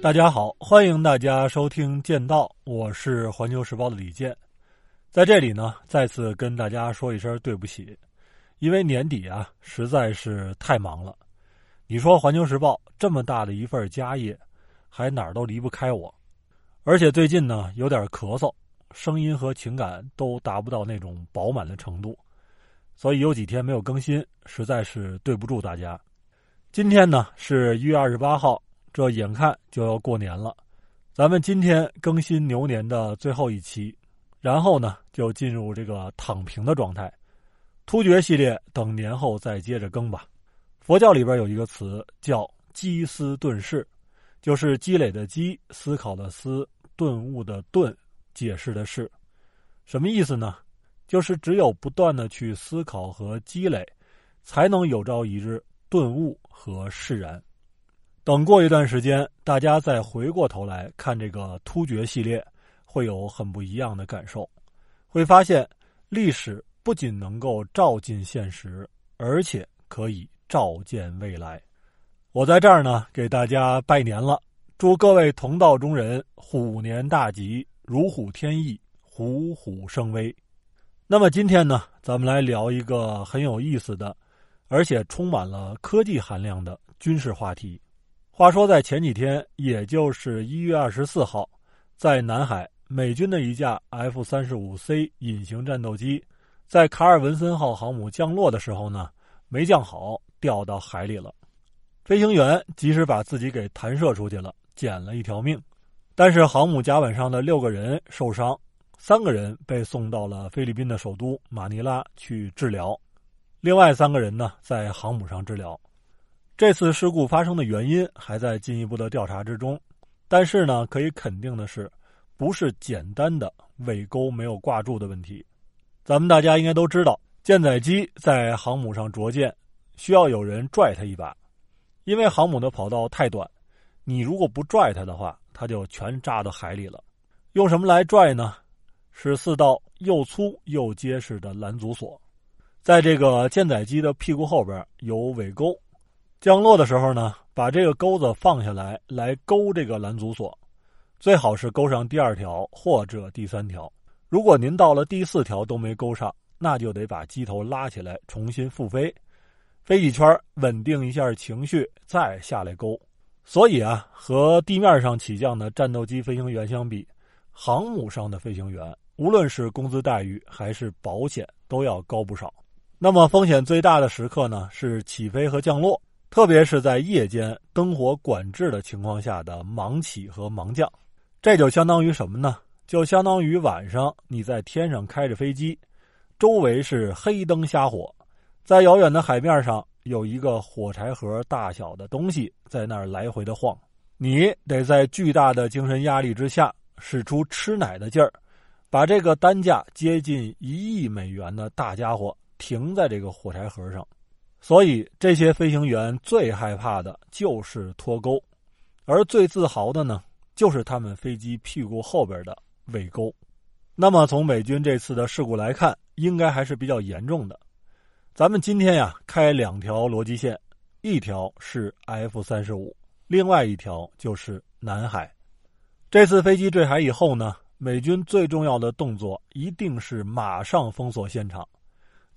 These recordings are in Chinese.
大家好，欢迎大家收听《剑道》，我是环球时报的李健，在这里呢，再次跟大家说一声对不起，因为年底啊实在是太忙了。你说环球时报这么大的一份家业，还哪儿都离不开我，而且最近呢有点咳嗽，声音和情感都达不到那种饱满的程度，所以有几天没有更新，实在是对不住大家。今天呢是一月二十八号。这眼看就要过年了，咱们今天更新牛年的最后一期，然后呢就进入这个躺平的状态。突厥系列等年后再接着更吧。佛教里边有一个词叫“积思顿释”，就是积累的积，思考的思，顿悟的顿，解释的是，什么意思呢？就是只有不断的去思考和积累，才能有朝一日顿悟和释然。等过一段时间，大家再回过头来看这个突厥系列，会有很不一样的感受。会发现，历史不仅能够照进现实，而且可以照见未来。我在这儿呢，给大家拜年了，祝各位同道中人虎年大吉，如虎添翼，虎虎生威。那么今天呢，咱们来聊一个很有意思的，而且充满了科技含量的军事话题。话说，在前几天，也就是一月二十四号，在南海，美军的一架 F 三十五 C 隐形战斗机，在卡尔文森号航母降落的时候呢，没降好，掉到海里了。飞行员及时把自己给弹射出去了，捡了一条命。但是航母甲板上的六个人受伤，三个人被送到了菲律宾的首都马尼拉去治疗，另外三个人呢，在航母上治疗。这次事故发生的原因还在进一步的调查之中，但是呢，可以肯定的是，不是简单的尾钩没有挂住的问题。咱们大家应该都知道，舰载机在航母上着舰，需要有人拽它一把，因为航母的跑道太短，你如果不拽它的话，它就全扎到海里了。用什么来拽呢？是四道又粗又结实的拦阻索，在这个舰载机的屁股后边有尾钩。降落的时候呢，把这个钩子放下来，来勾这个拦阻索，最好是勾上第二条或者第三条。如果您到了第四条都没勾上，那就得把机头拉起来重新复飞，飞几圈稳定一下情绪，再下来勾。所以啊，和地面上起降的战斗机飞行员相比，航母上的飞行员无论是工资待遇还是保险都要高不少。那么风险最大的时刻呢，是起飞和降落。特别是在夜间灯火管制的情况下的盲起和盲降，这就相当于什么呢？就相当于晚上你在天上开着飞机，周围是黑灯瞎火，在遥远的海面上有一个火柴盒大小的东西在那儿来回的晃，你得在巨大的精神压力之下使出吃奶的劲儿，把这个单价接近一亿美元的大家伙停在这个火柴盒上。所以，这些飞行员最害怕的就是脱钩，而最自豪的呢，就是他们飞机屁股后边的尾钩。那么，从美军这次的事故来看，应该还是比较严重的。咱们今天呀，开两条逻辑线，一条是 F 三十五，另外一条就是南海。这次飞机坠海以后呢，美军最重要的动作一定是马上封锁现场。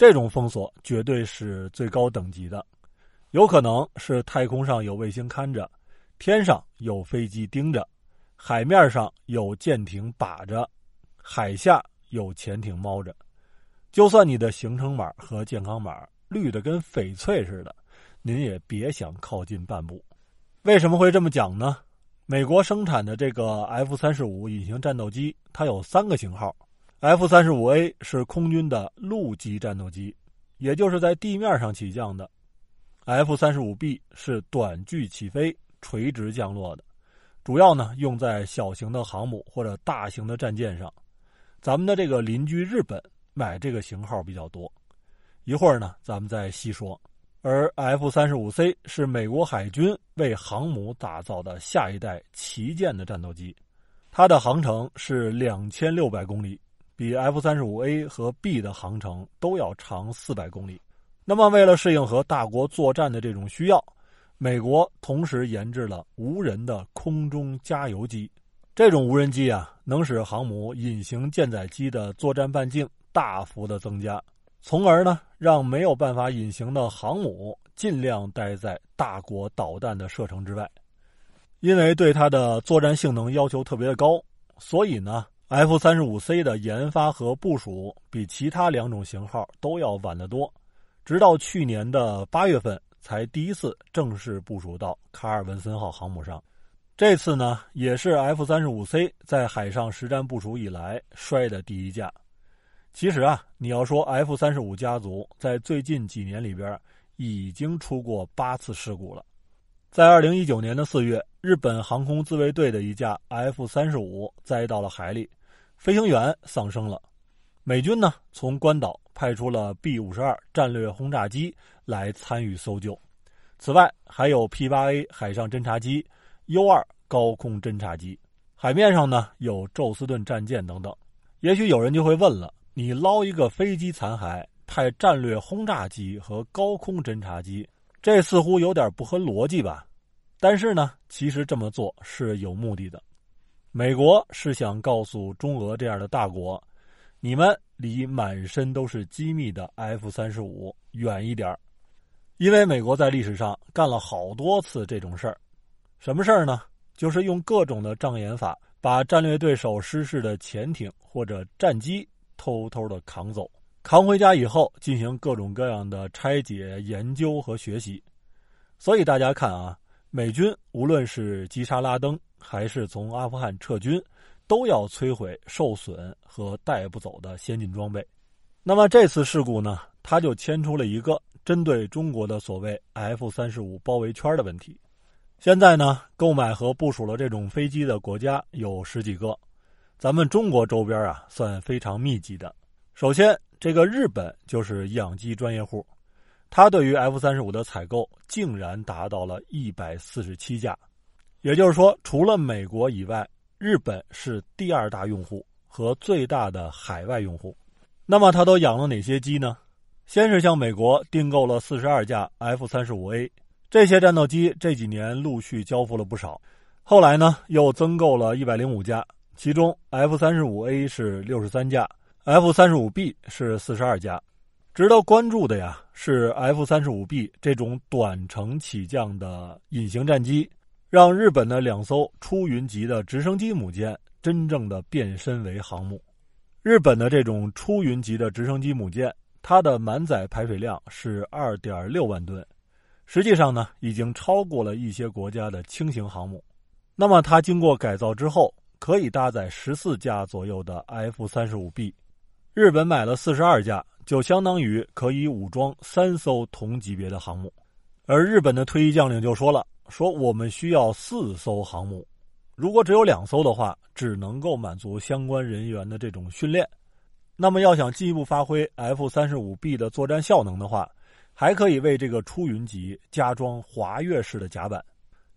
这种封锁绝对是最高等级的，有可能是太空上有卫星看着，天上有飞机盯着，海面上有舰艇把着，海下有潜艇猫着。就算你的行程码和健康码绿的跟翡翠似的，您也别想靠近半步。为什么会这么讲呢？美国生产的这个 F 三十五隐形战斗机，它有三个型号。F 三十五 A 是空军的陆基战斗机，也就是在地面上起降的。F 三十五 B 是短距起飞、垂直降落的，主要呢用在小型的航母或者大型的战舰上。咱们的这个邻居日本买这个型号比较多，一会儿呢咱们再细说。而 F 三十五 C 是美国海军为航母打造的下一代旗舰的战斗机，它的航程是两千六百公里。比 F 三十五 A 和 B 的航程都要长四百公里。那么，为了适应和大国作战的这种需要，美国同时研制了无人的空中加油机。这种无人机啊，能使航母隐形舰载机的作战半径大幅的增加，从而呢，让没有办法隐形的航母尽量待在大国导弹的射程之外。因为对它的作战性能要求特别的高，所以呢，F 三十五 C 的研发和部署比其他两种型号都要晚得多，直到去年的八月份才第一次正式部署到卡尔文森号航母上。这次呢，也是 F 三十五 C 在海上实战部署以来摔的第一架。其实啊，你要说 F 三十五家族在最近几年里边已经出过八次事故了。在二零一九年的四月，日本航空自卫队的一架 F 三十五栽到了海里，飞行员丧生了。美军呢，从关岛派出了 B 五十二战略轰炸机来参与搜救。此外，还有 P 八 A 海上侦察机、U 二高空侦察机，海面上呢有宙斯盾战舰等等。也许有人就会问了：你捞一个飞机残骸，派战略轰炸机和高空侦察机？这似乎有点不合逻辑吧？但是呢，其实这么做是有目的的。美国是想告诉中俄这样的大国，你们离满身都是机密的 F 三十五远一点因为美国在历史上干了好多次这种事儿。什么事儿呢？就是用各种的障眼法，把战略对手失事的潜艇或者战机偷偷的扛走。扛回家以后，进行各种各样的拆解、研究和学习。所以大家看啊，美军无论是击杀拉登，还是从阿富汗撤军，都要摧毁受损和带不走的先进装备。那么这次事故呢，它就牵出了一个针对中国的所谓 F 三十五包围圈的问题。现在呢，购买和部署了这种飞机的国家有十几个，咱们中国周边啊，算非常密集的。首先。这个日本就是养鸡专业户，他对于 F 三十五的采购竟然达到了一百四十七架，也就是说，除了美国以外，日本是第二大用户和最大的海外用户。那么他都养了哪些鸡呢？先是向美国订购了四十二架 F 三十五 A，这些战斗机这几年陆续交付了不少，后来呢又增购了一百零五架，其中 F 三十五 A 是六十三架。F 三十五 B 是四十二架，值得关注的呀是 F 三十五 B 这种短程起降的隐形战机，让日本的两艘出云级的直升机母舰真正的变身为航母。日本的这种出云级的直升机母舰，它的满载排水量是二点六万吨，实际上呢已经超过了一些国家的轻型航母。那么它经过改造之后，可以搭载十四架左右的 F 三十五 B。日本买了四十二架，就相当于可以武装三艘同级别的航母。而日本的退役将领就说了：“说我们需要四艘航母，如果只有两艘的话，只能够满足相关人员的这种训练。那么要想进一步发挥 F 三十五 B 的作战效能的话，还可以为这个出云级加装滑跃式的甲板。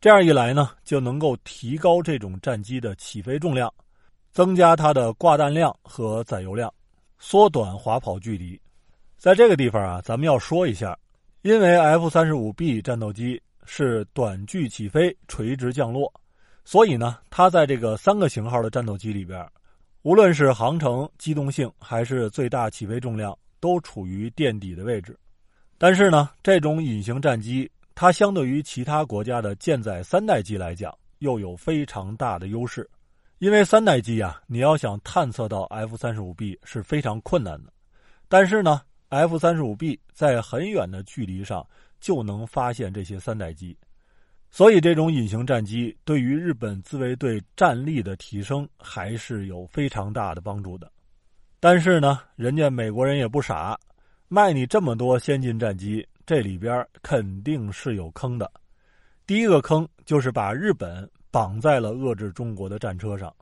这样一来呢，就能够提高这种战机的起飞重量，增加它的挂弹量和载油量。”缩短滑跑距离，在这个地方啊，咱们要说一下，因为 F 三十五 B 战斗机是短距起飞、垂直降落，所以呢，它在这个三个型号的战斗机里边，无论是航程、机动性还是最大起飞重量，都处于垫底的位置。但是呢，这种隐形战机，它相对于其他国家的舰载三代机来讲，又有非常大的优势。因为三代机啊，你要想探测到 F 三十五 B 是非常困难的，但是呢，F 三十五 B 在很远的距离上就能发现这些三代机，所以这种隐形战机对于日本自卫队战力的提升还是有非常大的帮助的。但是呢，人家美国人也不傻，卖你这么多先进战机，这里边肯定是有坑的。第一个坑就是把日本。绑在了遏制中国的战车上，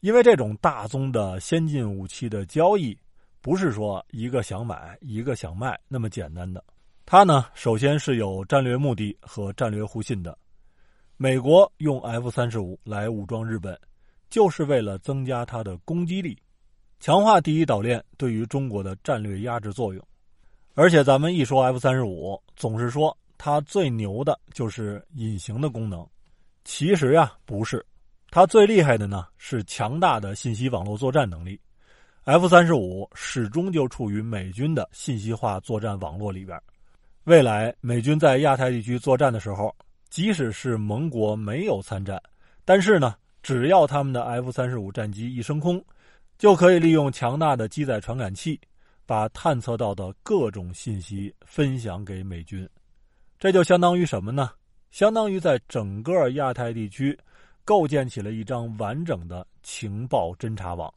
因为这种大宗的先进武器的交易，不是说一个想买一个想卖那么简单的。它呢，首先是有战略目的和战略互信的。美国用 F 三十五来武装日本，就是为了增加它的攻击力，强化第一岛链对于中国的战略压制作用。而且咱们一说 F 三十五，总是说它最牛的就是隐形的功能。其实呀，不是，它最厉害的呢是强大的信息网络作战能力。F 三十五始终就处于美军的信息化作战网络里边。未来美军在亚太地区作战的时候，即使是盟国没有参战，但是呢，只要他们的 F 三十五战机一升空，就可以利用强大的机载传感器，把探测到的各种信息分享给美军。这就相当于什么呢？相当于在整个亚太地区构建起了一张完整的情报侦察网。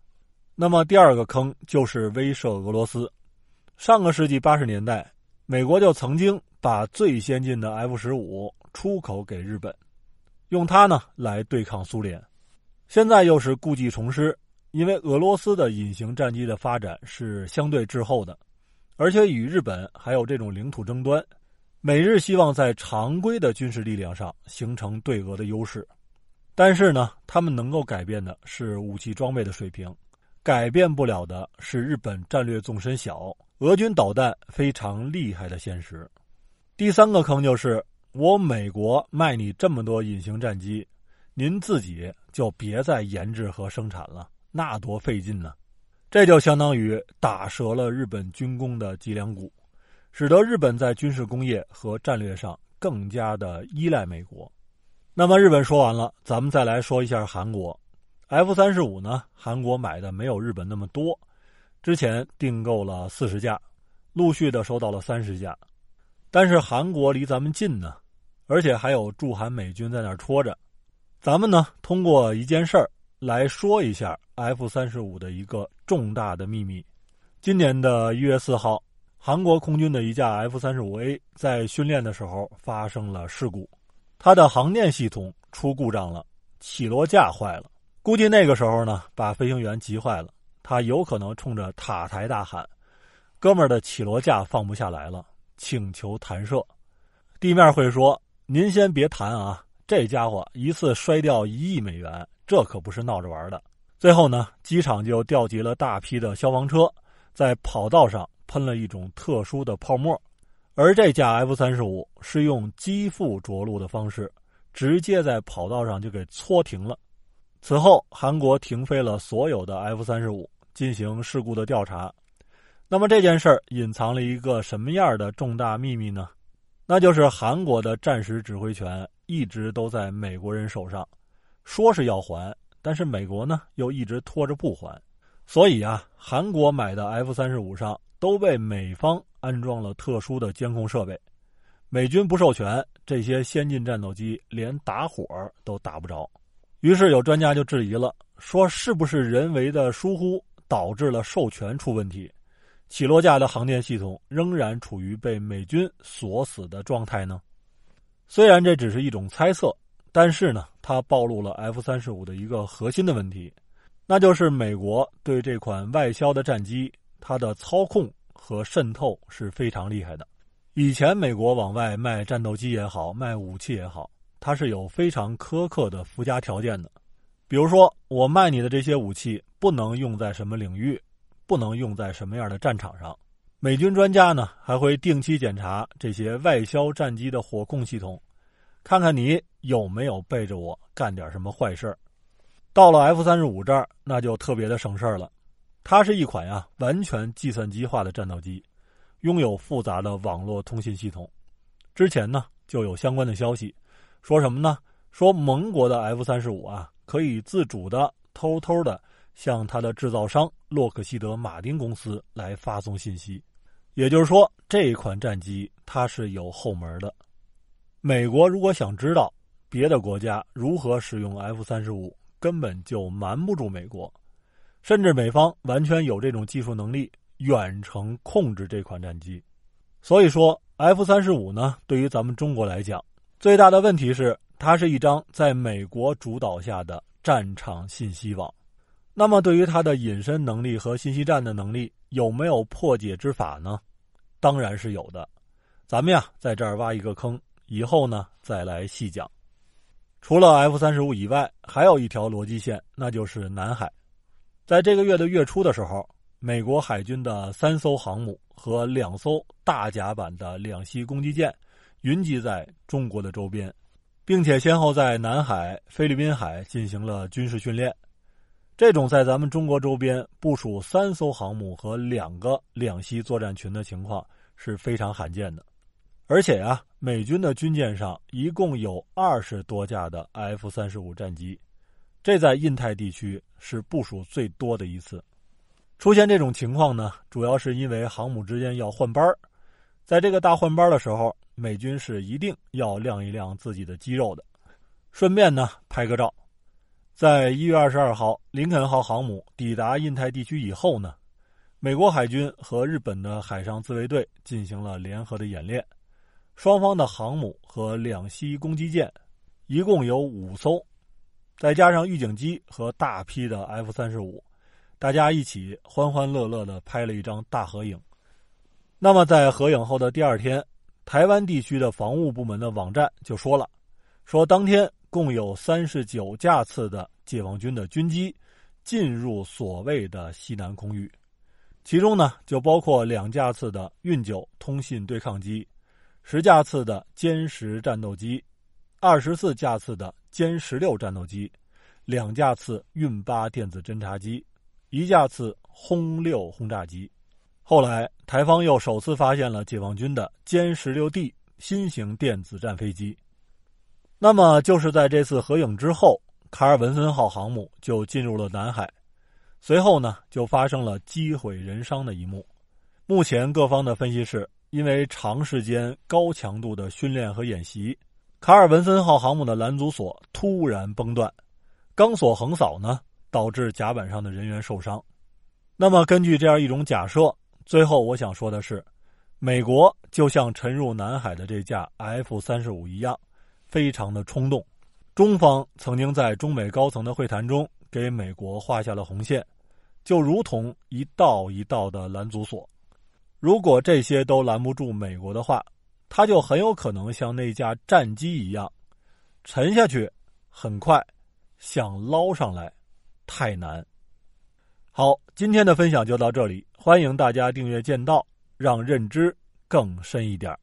那么第二个坑就是威慑俄罗斯。上个世纪八十年代，美国就曾经把最先进的 F 十五出口给日本，用它呢来对抗苏联。现在又是故技重施，因为俄罗斯的隐形战机的发展是相对滞后的，而且与日本还有这种领土争端，美日希望在常规的军事力量上形成对俄的优势。但是呢，他们能够改变的是武器装备的水平。改变不了的是日本战略纵深小，俄军导弹非常厉害的现实。第三个坑就是我美国卖你这么多隐形战机，您自己就别再研制和生产了，那多费劲呢。这就相当于打折了日本军工的脊梁骨，使得日本在军事工业和战略上更加的依赖美国。那么日本说完了，咱们再来说一下韩国。F 三十五呢？韩国买的没有日本那么多，之前订购了四十架，陆续的收到了三十架。但是韩国离咱们近呢，而且还有驻韩美军在那儿戳着。咱们呢，通过一件事儿来说一下 F 三十五的一个重大的秘密。今年的一月四号，韩国空军的一架 F 三十五 A 在训练的时候发生了事故，它的航电系统出故障了，起落架坏了。估计那个时候呢，把飞行员急坏了，他有可能冲着塔台大喊：“哥们儿的起落架放不下来了，请求弹射。”地面会说：“您先别弹啊，这家伙一次摔掉一亿美元，这可不是闹着玩的。”最后呢，机场就调集了大批的消防车，在跑道上喷了一种特殊的泡沫，而这架 F 三十五是用机腹着陆的方式，直接在跑道上就给搓停了。此后，韩国停飞了所有的 F 三十五，进行事故的调查。那么这件事儿隐藏了一个什么样的重大秘密呢？那就是韩国的战时指挥权一直都在美国人手上，说是要还，但是美国呢又一直拖着不还。所以啊，韩国买的 F 三十五上都被美方安装了特殊的监控设备，美军不授权，这些先进战斗机连打火都打不着。于是有专家就质疑了，说是不是人为的疏忽导致了授权出问题，起落架的航电系统仍然处于被美军锁死的状态呢？虽然这只是一种猜测，但是呢，它暴露了 F 三十五的一个核心的问题，那就是美国对这款外销的战机，它的操控和渗透是非常厉害的。以前美国往外卖战斗机也好，卖武器也好。它是有非常苛刻的附加条件的，比如说，我卖你的这些武器不能用在什么领域，不能用在什么样的战场上。美军专家呢还会定期检查这些外销战机的火控系统，看看你有没有背着我干点什么坏事儿。到了 F 三十五这儿，那就特别的省事儿了，它是一款呀完全计算机化的战斗机，拥有复杂的网络通信系统。之前呢就有相关的消息。说什么呢？说盟国的 F 三十五啊，可以自主的、偷偷的向它的制造商洛克希德马丁公司来发送信息。也就是说，这一款战机它是有后门的。美国如果想知道别的国家如何使用 F 三十五，根本就瞒不住美国。甚至美方完全有这种技术能力，远程控制这款战机。所以说，F 三十五呢，对于咱们中国来讲，最大的问题是，它是一张在美国主导下的战场信息网。那么，对于它的隐身能力和信息战的能力，有没有破解之法呢？当然是有的。咱们呀，在这儿挖一个坑，以后呢再来细讲。除了 F 三十五以外，还有一条逻辑线，那就是南海。在这个月的月初的时候，美国海军的三艘航母和两艘大甲板的两栖攻击舰。云集在中国的周边，并且先后在南海、菲律宾海进行了军事训练。这种在咱们中国周边部署三艘航母和两个两栖作战群的情况是非常罕见的。而且呀，美军的军舰上一共有二十多架的 F 三十五战机，这在印太地区是部署最多的一次。出现这种情况呢，主要是因为航母之间要换班在这个大换班的时候，美军是一定要亮一亮自己的肌肉的，顺便呢拍个照。在一月二十二号，林肯号航母抵达印太地区以后呢，美国海军和日本的海上自卫队进行了联合的演练。双方的航母和两栖攻击舰一共有五艘，再加上预警机和大批的 F 三十五，大家一起欢欢乐乐的拍了一张大合影。那么在合影后的第二天，台湾地区的防务部门的网站就说了，说当天共有三十九架次的解放军的军机进入所谓的西南空域，其中呢就包括两架次的运九通信对抗机。十架次的歼十战斗机，二十四架次的歼十六战斗机，两架次运八电子侦察机，一架次轰六轰炸机。后来台方又首次发现了解放军的歼十六 D 新型电子战飞机。那么就是在这次合影之后，卡尔文森号航母就进入了南海，随后呢就发生了机毁人伤的一幕。目前各方的分析是。因为长时间高强度的训练和演习，卡尔文森号航母的拦阻索突然崩断，钢索横扫呢，导致甲板上的人员受伤。那么，根据这样一种假设，最后我想说的是，美国就像沉入南海的这架 F 三十五一样，非常的冲动。中方曾经在中美高层的会谈中给美国画下了红线，就如同一道一道的拦阻索。如果这些都拦不住美国的话，他就很有可能像那架战机一样沉下去，很快想捞上来太难。好，今天的分享就到这里，欢迎大家订阅剑道，让认知更深一点。